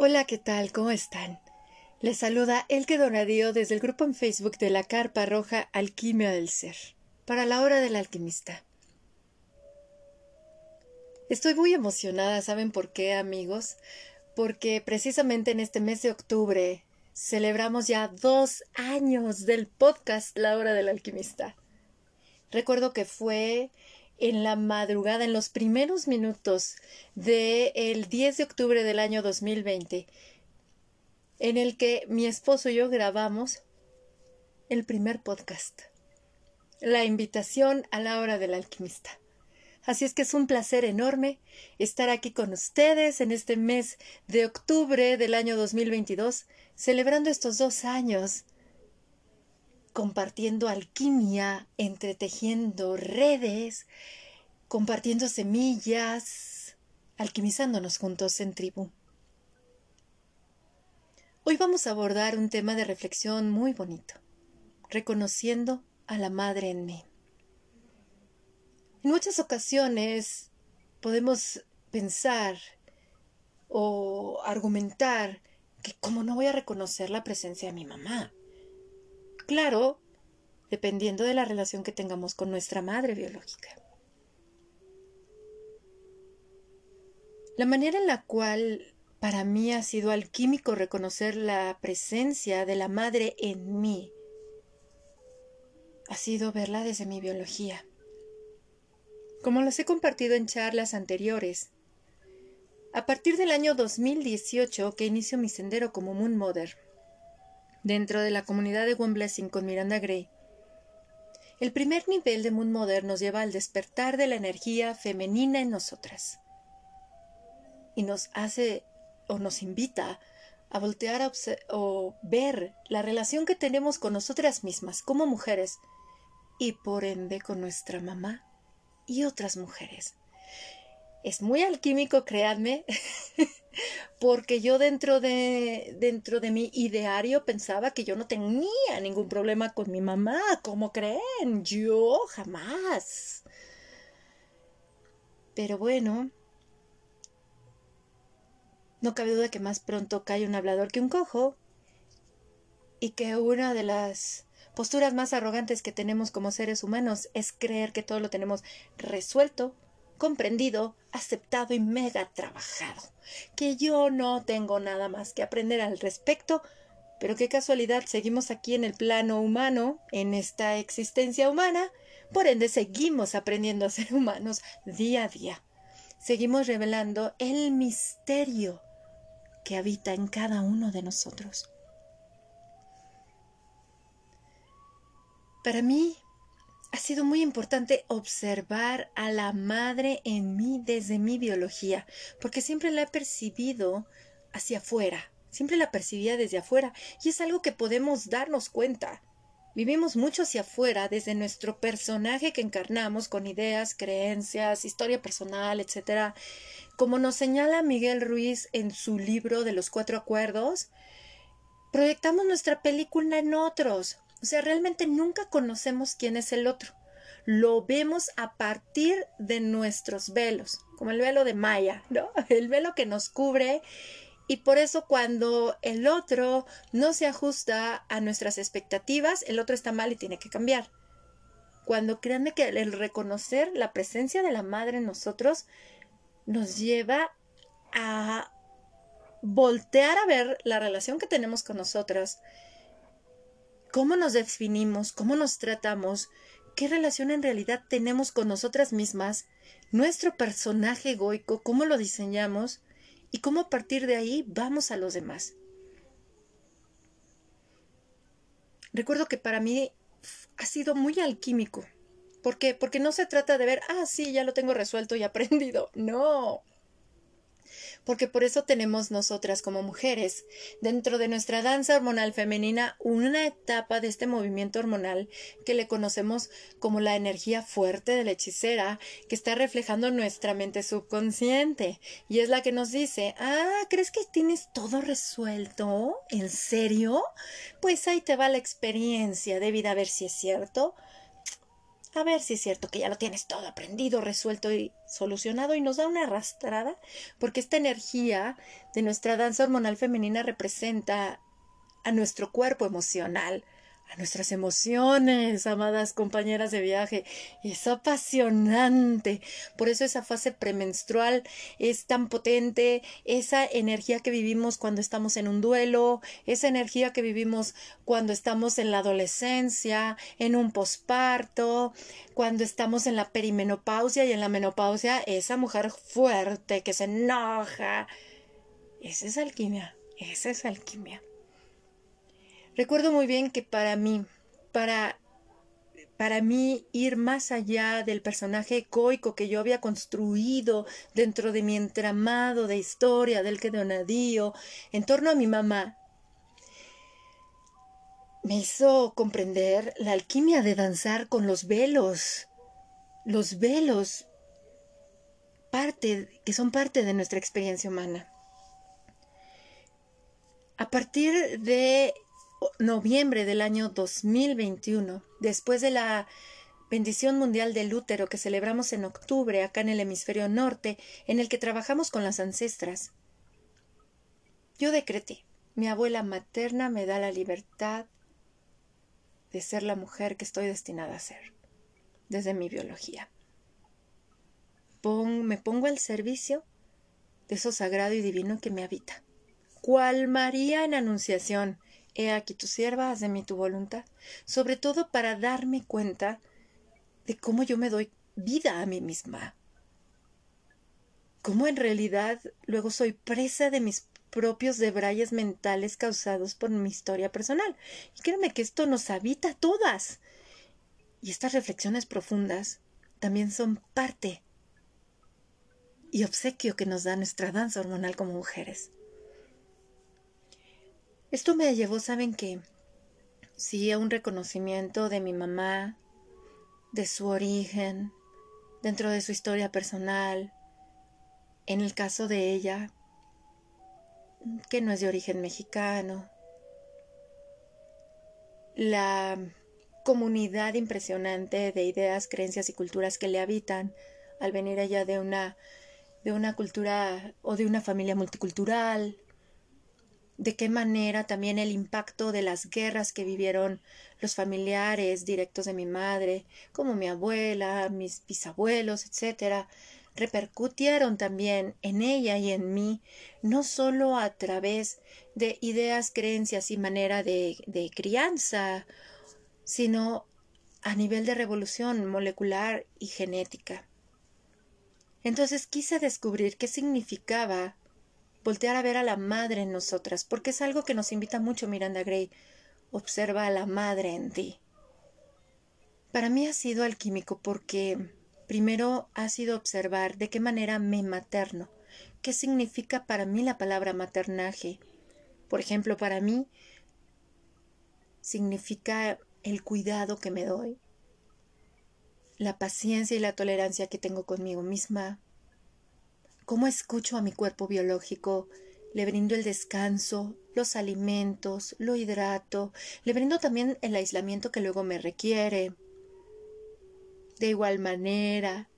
Hola, ¿qué tal? ¿Cómo están? Les saluda Elke Donadío desde el grupo en Facebook de la Carpa Roja Alquimia del Ser, para la hora del alquimista. Estoy muy emocionada, ¿saben por qué, amigos? Porque precisamente en este mes de octubre celebramos ya dos años del podcast La Hora del Alquimista. Recuerdo que fue en la madrugada, en los primeros minutos del 10 de octubre del año 2020, en el que mi esposo y yo grabamos el primer podcast, la invitación a la hora del alquimista. Así es que es un placer enorme estar aquí con ustedes en este mes de octubre del año 2022, celebrando estos dos años compartiendo alquimia, entretejiendo redes, compartiendo semillas, alquimizándonos juntos en tribu. Hoy vamos a abordar un tema de reflexión muy bonito, reconociendo a la madre en mí. En muchas ocasiones podemos pensar o argumentar que cómo no voy a reconocer la presencia de mi mamá. Claro, dependiendo de la relación que tengamos con nuestra madre biológica. La manera en la cual para mí ha sido alquímico reconocer la presencia de la madre en mí ha sido verla desde mi biología. Como los he compartido en charlas anteriores, a partir del año 2018 que inicio mi sendero como Moon Mother, dentro de la comunidad de One Blessing con Miranda Gray. El primer nivel de Moon Mother nos lleva al despertar de la energía femenina en nosotras y nos hace o nos invita a voltear a o ver la relación que tenemos con nosotras mismas como mujeres y por ende con nuestra mamá y otras mujeres. Es muy alquímico, créanme, porque yo dentro de, dentro de mi ideario pensaba que yo no tenía ningún problema con mi mamá. ¿Cómo creen? Yo jamás. Pero bueno, no cabe duda que más pronto cae un hablador que un cojo y que una de las posturas más arrogantes que tenemos como seres humanos es creer que todo lo tenemos resuelto comprendido, aceptado y mega trabajado, que yo no tengo nada más que aprender al respecto, pero qué casualidad, seguimos aquí en el plano humano, en esta existencia humana, por ende seguimos aprendiendo a ser humanos día a día. Seguimos revelando el misterio que habita en cada uno de nosotros. Para mí, ha sido muy importante observar a la madre en mí desde mi biología, porque siempre la he percibido hacia afuera, siempre la percibía desde afuera, y es algo que podemos darnos cuenta. Vivimos mucho hacia afuera desde nuestro personaje que encarnamos con ideas, creencias, historia personal, etc. Como nos señala Miguel Ruiz en su libro de los cuatro acuerdos, proyectamos nuestra película en otros, o sea, realmente nunca conocemos quién es el otro. Lo vemos a partir de nuestros velos, como el velo de Maya, ¿no? El velo que nos cubre y por eso cuando el otro no se ajusta a nuestras expectativas, el otro está mal y tiene que cambiar. Cuando créanme que el reconocer la presencia de la madre en nosotros nos lleva a voltear a ver la relación que tenemos con nosotras cómo nos definimos, cómo nos tratamos, qué relación en realidad tenemos con nosotras mismas, nuestro personaje egoico, cómo lo diseñamos y cómo a partir de ahí vamos a los demás. Recuerdo que para mí ha sido muy alquímico. ¿Por qué? Porque no se trata de ver, ah, sí, ya lo tengo resuelto y aprendido. No porque por eso tenemos nosotras como mujeres dentro de nuestra danza hormonal femenina una etapa de este movimiento hormonal que le conocemos como la energía fuerte de la hechicera que está reflejando nuestra mente subconsciente y es la que nos dice, ah, ¿crees que tienes todo resuelto? ¿En serio? Pues ahí te va la experiencia de vida a ver si es cierto. A ver si es cierto que ya lo tienes todo aprendido, resuelto y solucionado y nos da una arrastrada, porque esta energía de nuestra danza hormonal femenina representa a nuestro cuerpo emocional, a nuestras emociones, amadas compañeras de viaje. Es apasionante. Por eso esa fase premenstrual es tan potente, esa energía que vivimos cuando estamos en un duelo, esa energía que vivimos cuando estamos en la adolescencia, en un posparto, cuando estamos en la perimenopausia y en la menopausia, esa mujer fuerte que se enoja. Esa es alquimia, esa es alquimia. Recuerdo muy bien que para mí, para, para mí ir más allá del personaje ecoico que yo había construido dentro de mi entramado de historia del que donadío en torno a mi mamá, me hizo comprender la alquimia de danzar con los velos, los velos parte que son parte de nuestra experiencia humana. A partir de noviembre del año 2021, después de la bendición mundial del útero que celebramos en octubre acá en el hemisferio norte, en el que trabajamos con las ancestras. Yo decreté, mi abuela materna me da la libertad de ser la mujer que estoy destinada a ser, desde mi biología. me pongo al servicio de eso sagrado y divino que me habita. Cual María en Anunciación, He aquí tu sierva, haz de mí tu voluntad, sobre todo para darme cuenta de cómo yo me doy vida a mí misma. Cómo en realidad luego soy presa de mis propios debrayes mentales causados por mi historia personal. Y créeme que esto nos habita a todas. Y estas reflexiones profundas también son parte y obsequio que nos da nuestra danza hormonal como mujeres. Esto me llevó, ¿saben qué? Sí, a un reconocimiento de mi mamá, de su origen, dentro de su historia personal. En el caso de ella, que no es de origen mexicano. La comunidad impresionante de ideas, creencias y culturas que le habitan al venir ella de una de una cultura o de una familia multicultural, de qué manera también el impacto de las guerras que vivieron los familiares directos de mi madre, como mi abuela, mis bisabuelos, etcétera, repercutieron también en ella y en mí, no solo a través de ideas, creencias y manera de, de crianza, sino a nivel de revolución molecular y genética. Entonces quise descubrir qué significaba voltear a ver a la madre en nosotras, porque es algo que nos invita mucho Miranda Gray. Observa a la madre en ti. Para mí ha sido alquímico porque primero ha sido observar de qué manera me materno, qué significa para mí la palabra maternaje. Por ejemplo, para mí significa el cuidado que me doy, la paciencia y la tolerancia que tengo conmigo misma, cómo escucho a mi cuerpo biológico, le brindo el descanso, los alimentos, lo hidrato, le brindo también el aislamiento que luego me requiere. De igual manera,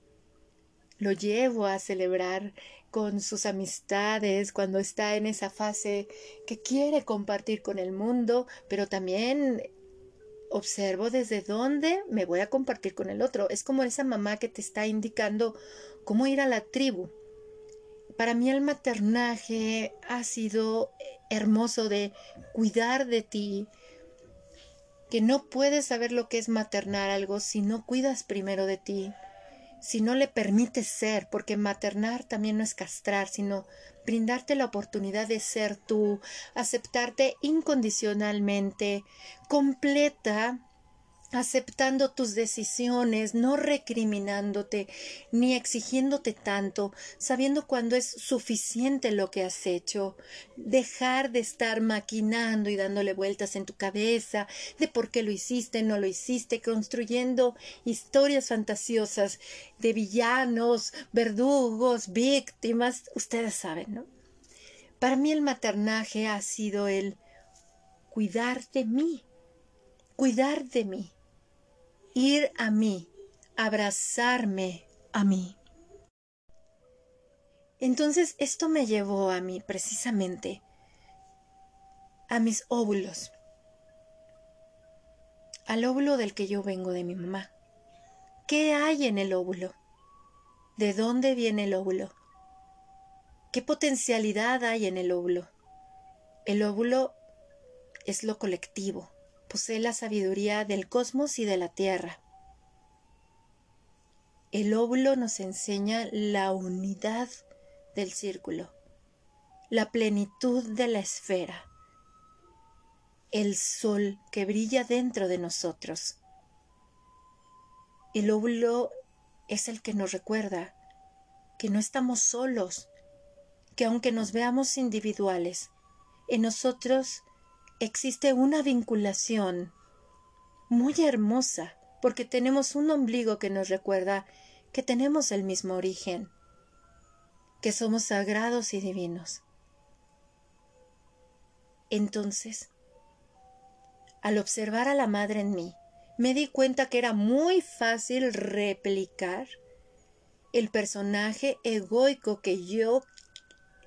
lo llevo a celebrar con sus amistades cuando está en esa fase que quiere compartir con el mundo, pero también observo desde dónde me voy a compartir con el otro. Es como esa mamá que te está indicando cómo ir a la tribu, para mí el maternaje ha sido hermoso de cuidar de ti, que no puedes saber lo que es maternar algo si no cuidas primero de ti, si no le permites ser, porque maternar también no es castrar, sino brindarte la oportunidad de ser tú, aceptarte incondicionalmente, completa, aceptando tus decisiones, no recriminándote ni exigiéndote tanto, sabiendo cuándo es suficiente lo que has hecho, dejar de estar maquinando y dándole vueltas en tu cabeza de por qué lo hiciste, no lo hiciste, construyendo historias fantasiosas de villanos, verdugos, víctimas, ustedes saben, ¿no? Para mí el maternaje ha sido el cuidar de mí, cuidar de mí ir a mí, abrazarme a mí. Entonces esto me llevó a mí precisamente a mis óvulos, al óvulo del que yo vengo de mi mamá. ¿Qué hay en el óvulo? ¿De dónde viene el óvulo? ¿Qué potencialidad hay en el óvulo? El óvulo es lo colectivo, posee la sabiduría del cosmos y de la tierra. El óvulo nos enseña la unidad del círculo, la plenitud de la esfera, el sol que brilla dentro de nosotros. El óvulo es el que nos recuerda que no estamos solos, que aunque nos veamos individuales, en nosotros existe una vinculación muy hermosa, porque tenemos un ombligo que nos recuerda que tenemos el mismo origen, que somos sagrados y divinos. Entonces, al observar a la madre en mí, me di cuenta que era muy fácil replicar el personaje egoico que yo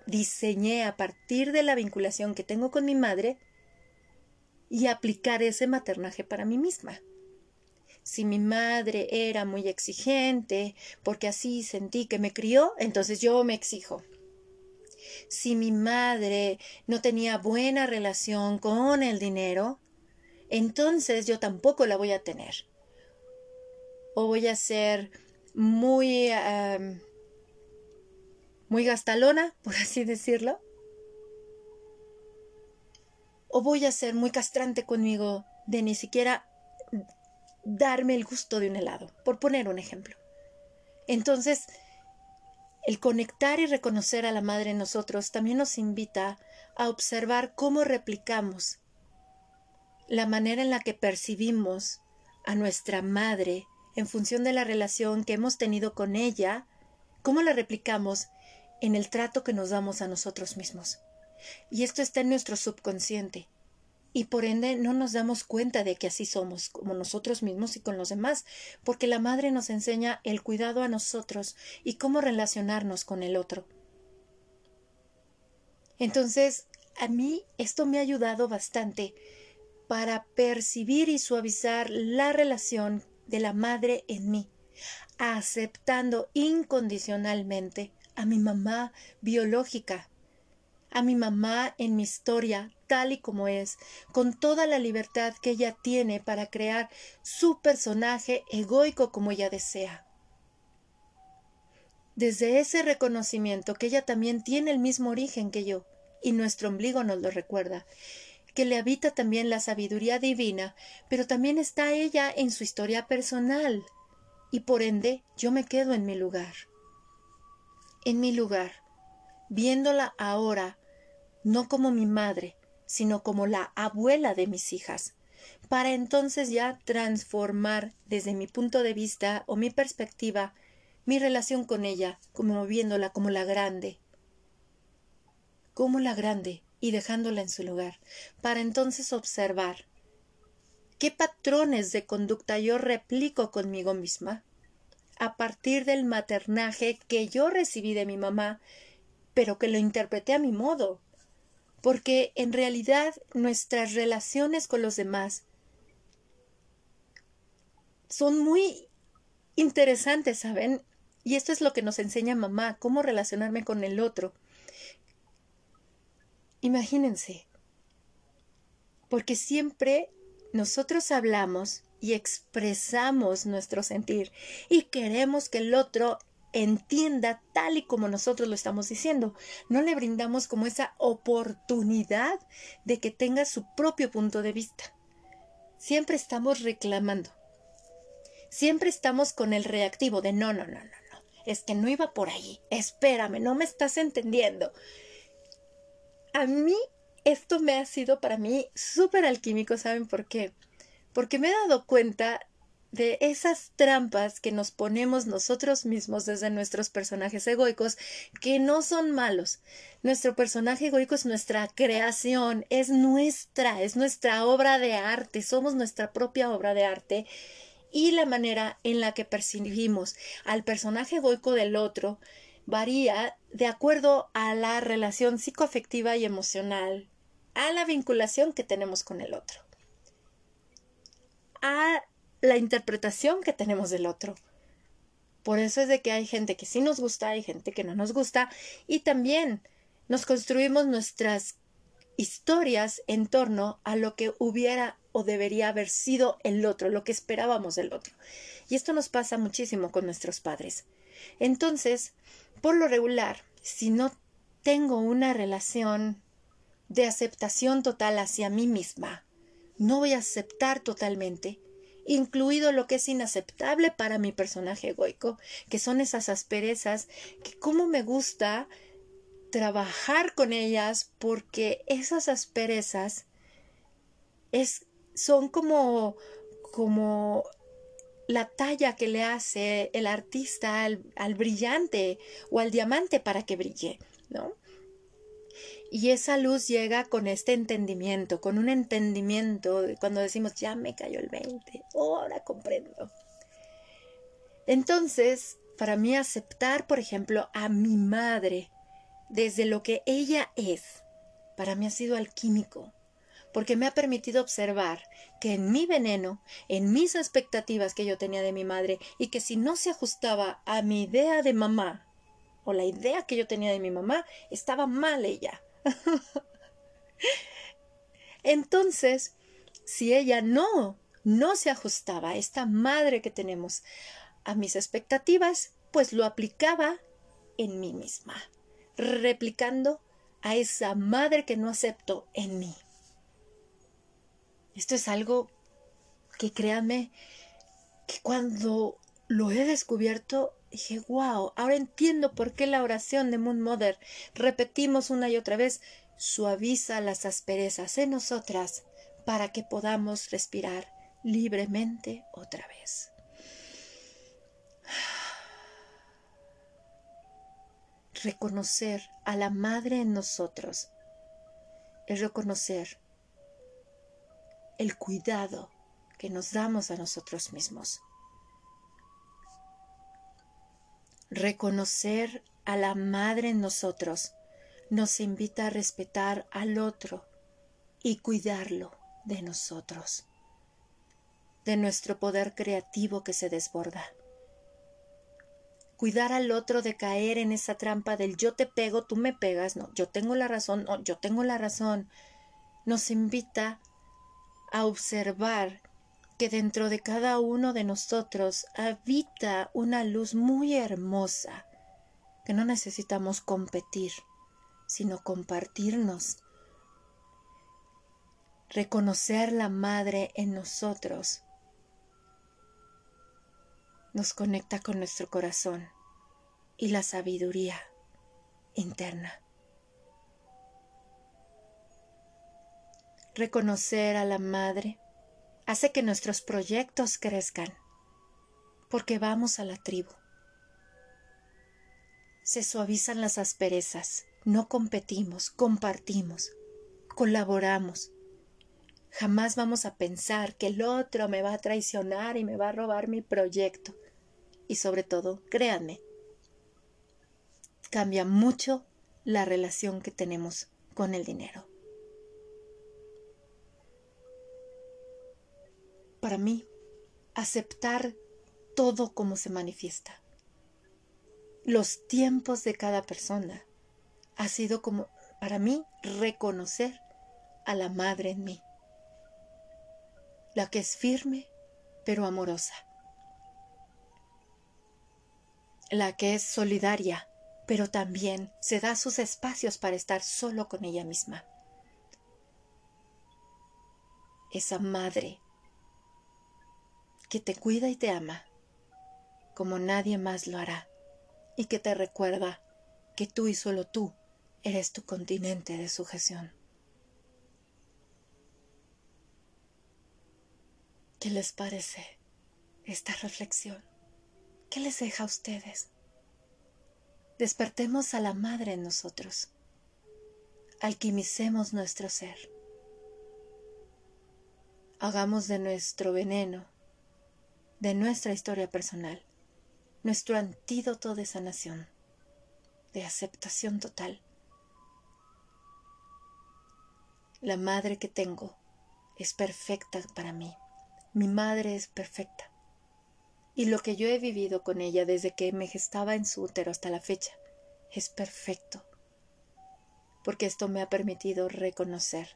diseñé a partir de la vinculación que tengo con mi madre y aplicar ese maternaje para mí misma. Si mi madre era muy exigente, porque así sentí que me crió, entonces yo me exijo. Si mi madre no tenía buena relación con el dinero, entonces yo tampoco la voy a tener. O voy a ser muy, muy gastalona, por así decirlo. O voy a ser muy castrante conmigo de ni siquiera darme el gusto de un helado, por poner un ejemplo. Entonces, el conectar y reconocer a la madre en nosotros también nos invita a observar cómo replicamos la manera en la que percibimos a nuestra madre en función de la relación que hemos tenido con ella, cómo la replicamos en el trato que nos damos a nosotros mismos. Y esto está en nuestro subconsciente y por ende no nos damos cuenta de que así somos, como nosotros mismos y con los demás, porque la madre nos enseña el cuidado a nosotros y cómo relacionarnos con el otro. Entonces, a mí esto me ha ayudado bastante para percibir y suavizar la relación de la madre en mí, aceptando incondicionalmente a mi mamá biológica, a mi mamá en mi historia tal y como es, con toda la libertad que ella tiene para crear su personaje egoico como ella desea. Desde ese reconocimiento que ella también tiene el mismo origen que yo, y nuestro ombligo nos lo recuerda, que le habita también la sabiduría divina, pero también está ella en su historia personal, y por ende yo me quedo en mi lugar. En mi lugar, viéndola ahora no como mi madre, sino como la abuela de mis hijas, para entonces ya transformar desde mi punto de vista o mi perspectiva mi relación con ella, como viéndola como la grande, como la grande y dejándola en su lugar, para entonces observar qué patrones de conducta yo replico conmigo misma a partir del maternaje que yo recibí de mi mamá, pero que lo interpreté a mi modo, porque en realidad nuestras relaciones con los demás son muy interesantes, ¿saben? Y esto es lo que nos enseña mamá, cómo relacionarme con el otro. Imagínense, porque siempre nosotros hablamos y expresamos nuestro sentir y queremos que el otro entienda tal y como nosotros lo estamos diciendo. No le brindamos como esa oportunidad de que tenga su propio punto de vista. Siempre estamos reclamando. Siempre estamos con el reactivo de no, no, no, no, no. Es que no iba por ahí. Espérame, no me estás entendiendo. A mí esto me ha sido para mí súper alquímico, ¿saben por qué? Porque me he dado cuenta de esas trampas que nos ponemos nosotros mismos desde nuestros personajes egoicos, que no son malos. Nuestro personaje egoico es nuestra creación, es nuestra, es nuestra obra de arte, somos nuestra propia obra de arte. y la manera en la que percibimos al personaje egoico del otro varía de acuerdo a la relación psicoafectiva y emocional, a la vinculación que tenemos con el otro, a la interpretación que tenemos del otro. Por eso es de que hay gente que sí nos gusta, hay gente que no nos gusta y también nos construimos nuestras historias en torno a lo que hubiera o debería haber sido el otro, lo que esperábamos del otro. Y esto nos pasa muchísimo con nuestros padres. Entonces, por lo regular, si no tengo una relación de aceptación total hacia mí misma, no voy a aceptar totalmente, incluido lo que es inaceptable para mi personaje egoico, que son esas asperezas que como me gusta trabajar con ellas porque esas asperezas es, son como, como la talla que le hace el artista al, al, brillante o al diamante para que brille, ¿no? Y esa luz llega con este entendimiento, con un entendimiento cuando decimos, ya me cayó el 20, ahora comprendo. Entonces, para mí aceptar, por ejemplo, a mi madre desde lo que ella es, para mí ha sido alquímico, porque me ha permitido observar que en mi veneno, en mis expectativas que yo tenía de mi madre, y que si no se ajustaba a mi idea de mamá, o la idea que yo tenía de mi mamá, estaba mal ella. Entonces, si ella no, no se ajustaba, esta madre que tenemos, a mis expectativas, pues lo aplicaba en mí misma, replicando a esa madre que no acepto en mí. Esto es algo que créanme que cuando lo he descubierto dije, wow, ahora entiendo por qué la oración de Moon Mother repetimos una y otra vez, suaviza las asperezas en nosotras para que podamos respirar libremente otra vez. Reconocer a la Madre en nosotros es reconocer el cuidado que nos damos a nosotros mismos. Reconocer a la Madre en nosotros nos invita a respetar al otro y cuidarlo de nosotros, de nuestro poder creativo que se desborda. Cuidar al otro de caer en esa trampa del yo te pego, tú me pegas, no, yo tengo la razón, no, yo tengo la razón, nos invita a observar que dentro de cada uno de nosotros habita una luz muy hermosa, que no necesitamos competir, sino compartirnos. Reconocer la madre en nosotros nos conecta con nuestro corazón y la sabiduría interna. Reconocer a la Madre hace que nuestros proyectos crezcan, porque vamos a la tribu. Se suavizan las asperezas, no competimos, compartimos, colaboramos. Jamás vamos a pensar que el otro me va a traicionar y me va a robar mi proyecto. Y sobre todo, créanme, cambia mucho la relación que tenemos con el dinero. Para mí aceptar todo como se manifiesta. Los tiempos de cada persona ha sido como para mí reconocer a la madre en mí, la que es firme pero amorosa, la que es solidaria pero también se da sus espacios para estar solo con ella misma. Esa madre que te cuida y te ama, como nadie más lo hará, y que te recuerda que tú y solo tú eres tu continente de sujeción. ¿Qué les parece esta reflexión? ¿Qué les deja a ustedes? Despertemos a la Madre en nosotros. Alquimicemos nuestro ser. Hagamos de nuestro veneno de nuestra historia personal, nuestro antídoto de sanación, de aceptación total. La madre que tengo es perfecta para mí. Mi madre es perfecta. Y lo que yo he vivido con ella desde que me gestaba en su útero hasta la fecha es perfecto. Porque esto me ha permitido reconocer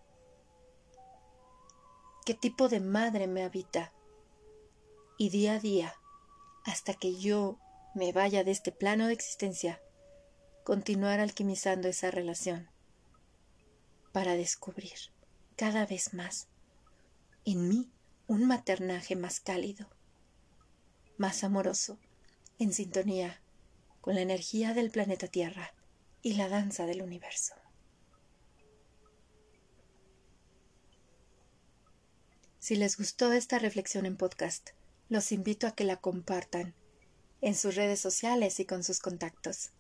qué tipo de madre me habita. Y día a día, hasta que yo me vaya de este plano de existencia, continuar alquimizando esa relación para descubrir cada vez más en mí un maternaje más cálido, más amoroso, en sintonía con la energía del planeta Tierra y la danza del universo. Si les gustó esta reflexión en podcast, los invito a que la compartan en sus redes sociales y con sus contactos.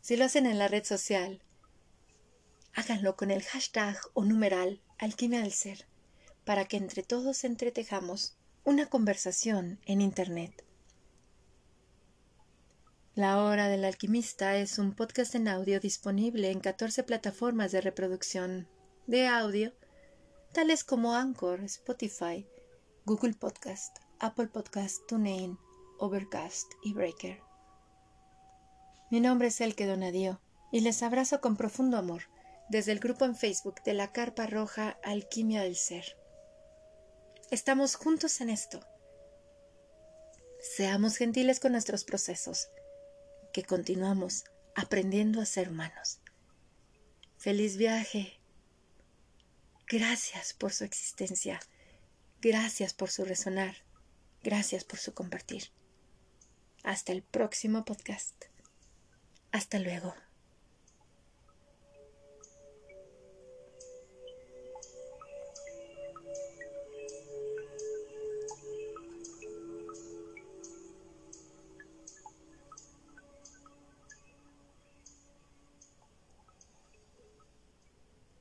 Si lo hacen en la red social, háganlo con el hashtag o numeral alquimia del ser, para que entre todos entretejamos una conversación en Internet. La Hora del Alquimista es un podcast en audio disponible en 14 plataformas de reproducción de audio tales como Anchor, Spotify, Google Podcast, Apple Podcast, TuneIn, Overcast y Breaker. Mi nombre es Elke Donadio y les abrazo con profundo amor desde el grupo en Facebook de la Carpa Roja Alquimia del Ser. Estamos juntos en esto. Seamos gentiles con nuestros procesos, que continuamos aprendiendo a ser humanos. Feliz viaje Gracias por su existencia. Gracias por su resonar. Gracias por su compartir. Hasta el próximo podcast. Hasta luego.